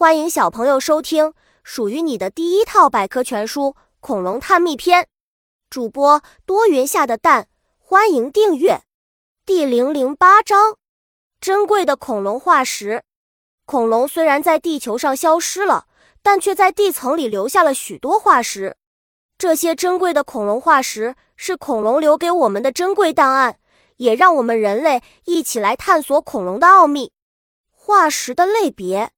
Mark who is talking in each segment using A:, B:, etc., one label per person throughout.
A: 欢迎小朋友收听属于你的第一套百科全书《恐龙探秘篇》，主播多云下的蛋，欢迎订阅。第零零八章：珍贵的恐龙化石。恐龙虽然在地球上消失了，但却在地层里留下了许多化石。这些珍贵的恐龙化石是恐龙留给我们的珍贵档案，也让我们人类一起来探索恐龙的奥秘。化石的类别。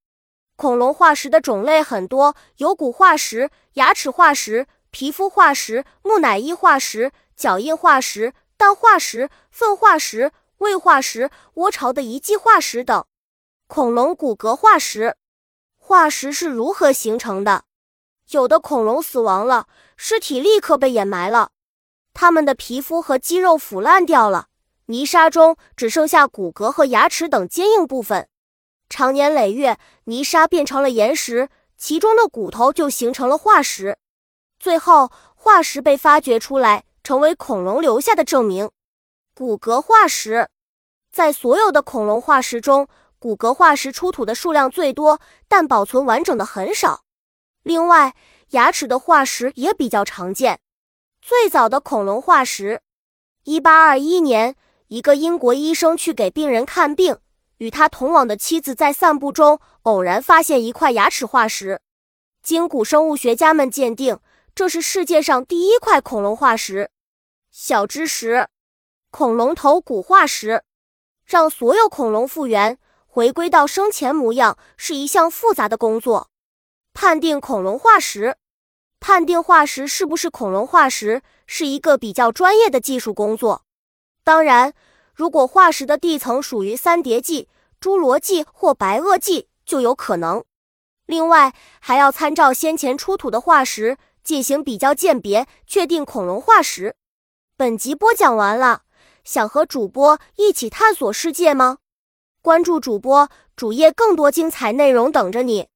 A: 恐龙化石的种类很多，有骨化石、牙齿化石、皮肤化石、木乃伊化石、脚印化石、蛋化石、粪化石、胃化石、窝巢的遗迹化石等。恐龙骨骼化石，化石是如何形成的？有的恐龙死亡了，尸体立刻被掩埋了，它们的皮肤和肌肉腐烂掉了，泥沙中只剩下骨骼和牙齿等坚硬部分。长年累月，泥沙变成了岩石，其中的骨头就形成了化石。最后，化石被发掘出来，成为恐龙留下的证明。骨骼化石在所有的恐龙化石中，骨骼化石出土的数量最多，但保存完整的很少。另外，牙齿的化石也比较常见。最早的恐龙化石，一八二一年，一个英国医生去给病人看病。与他同往的妻子在散步中偶然发现一块牙齿化石，经古生物学家们鉴定，这是世界上第一块恐龙化石。小知识：恐龙头骨化石，让所有恐龙复原回归到生前模样是一项复杂的工作。判定恐龙化石，判定化石是不是恐龙化石是一个比较专业的技术工作。当然。如果化石的地层属于三叠纪、侏罗纪或白垩纪，就有可能。另外，还要参照先前出土的化石进行比较鉴别，确定恐龙化石。本集播讲完了，想和主播一起探索世界吗？关注主播主页，更多精彩内容等着你。